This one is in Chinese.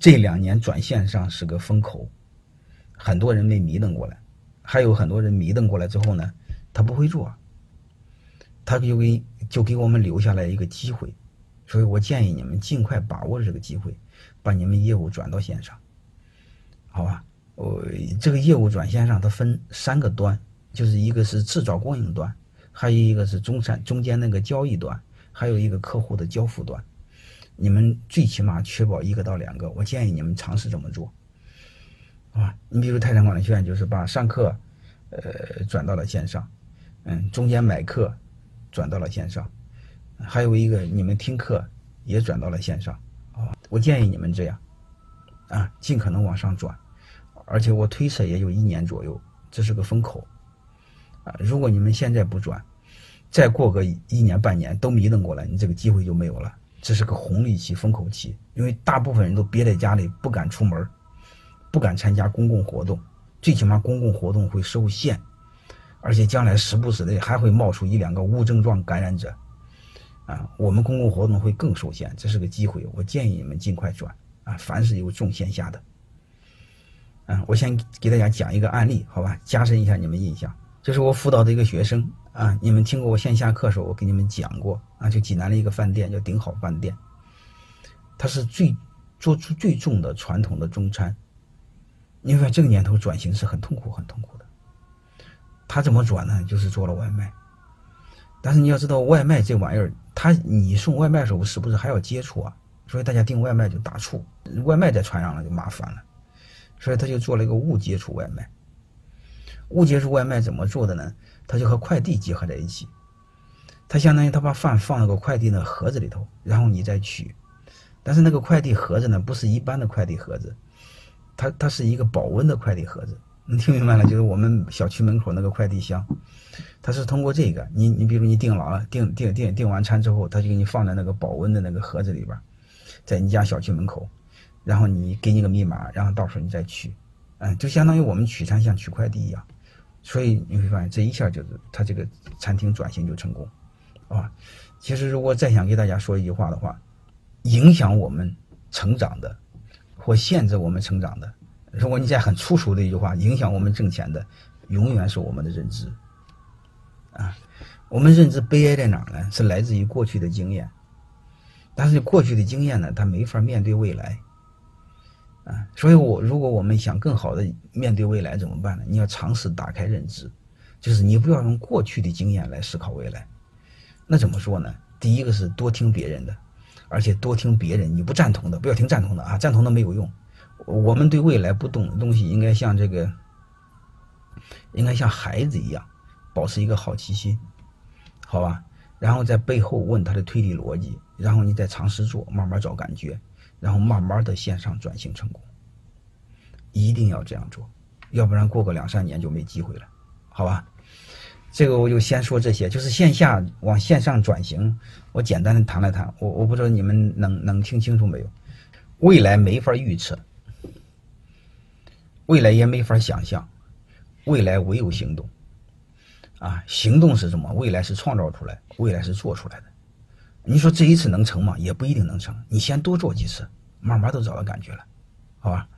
这两年转线上是个风口，很多人没迷瞪过来，还有很多人迷瞪过来之后呢，他不会做，他就给就给我们留下来一个机会，所以我建议你们尽快把握这个机会，把你们业务转到线上，好吧？我这个业务转线上，它分三个端，就是一个是制造供应端，还有一个是中产中间那个交易端，还有一个客户的交付端。你们最起码确保一个到两个，我建议你们尝试这么做，啊，你比如泰山管理学院就是把上课，呃，转到了线上，嗯，中间买课转到了线上，还有一个你们听课也转到了线上，啊，我建议你们这样，啊，尽可能往上转，而且我推测也有一年左右，这是个风口，啊，如果你们现在不转，再过个一年半年都迷瞪过来，你这个机会就没有了。这是个红利期、风口期，因为大部分人都憋在家里，不敢出门，不敢参加公共活动，最起码公共活动会受限，而且将来时不时的还会冒出一两个无症状感染者，啊，我们公共活动会更受限，这是个机会，我建议你们尽快转啊！凡是有重线下的，啊，我先给大家讲一个案例，好吧，加深一下你们印象。这是我辅导的一个学生啊，你们听过我线下课时候我给你们讲过啊，就济南的一个饭店叫顶好饭店，它是最做出最重的传统的中餐。因为这个年头转型是很痛苦很痛苦的，他怎么转呢？就是做了外卖，但是你要知道外卖这玩意儿，他你送外卖的时候是不是还要接触啊？所以大家订外卖就打怵，外卖再传上了就麻烦了，所以他就做了一个无接触外卖。无接触外卖怎么做的呢？它就和快递结合在一起，它相当于他把饭放那个快递的盒子里头，然后你再取。但是那个快递盒子呢，不是一般的快递盒子，它它是一个保温的快递盒子。你听明白了？就是我们小区门口那个快递箱，它是通过这个，你你比如你订了，订订订订完餐之后，它就给你放在那个保温的那个盒子里边，在你家小区门口，然后你给你个密码，然后到时候你再取，嗯，就相当于我们取餐像取快递一样。所以你会发现，这一下就是他这个餐厅转型就成功，啊，其实如果再想给大家说一句话的话，影响我们成长的，或限制我们成长的，如果你再很粗俗的一句话，影响我们挣钱的，永远是我们的认知，啊，我们认知悲哀在哪儿呢？是来自于过去的经验，但是过去的经验呢，它没法面对未来。啊，所以，我如果我们想更好的面对未来怎么办呢？你要尝试打开认知，就是你不要用过去的经验来思考未来。那怎么说呢？第一个是多听别人的，而且多听别人你不赞同的，不要听赞同的啊，赞同的没有用。我们对未来不懂的东西，应该像这个，应该像孩子一样，保持一个好奇心，好吧？然后在背后问他的推理逻辑，然后你再尝试做，慢慢找感觉。然后慢慢的线上转型成功，一定要这样做，要不然过个两三年就没机会了，好吧？这个我就先说这些，就是线下往线上转型，我简单的谈了谈，我我不知道你们能能听清楚没有？未来没法预测，未来也没法想象，未来唯有行动，啊，行动是什么？未来是创造出来，未来是做出来的。你说这一次能成吗？也不一定能成。你先多做几次，慢慢都找到感觉了，好吧？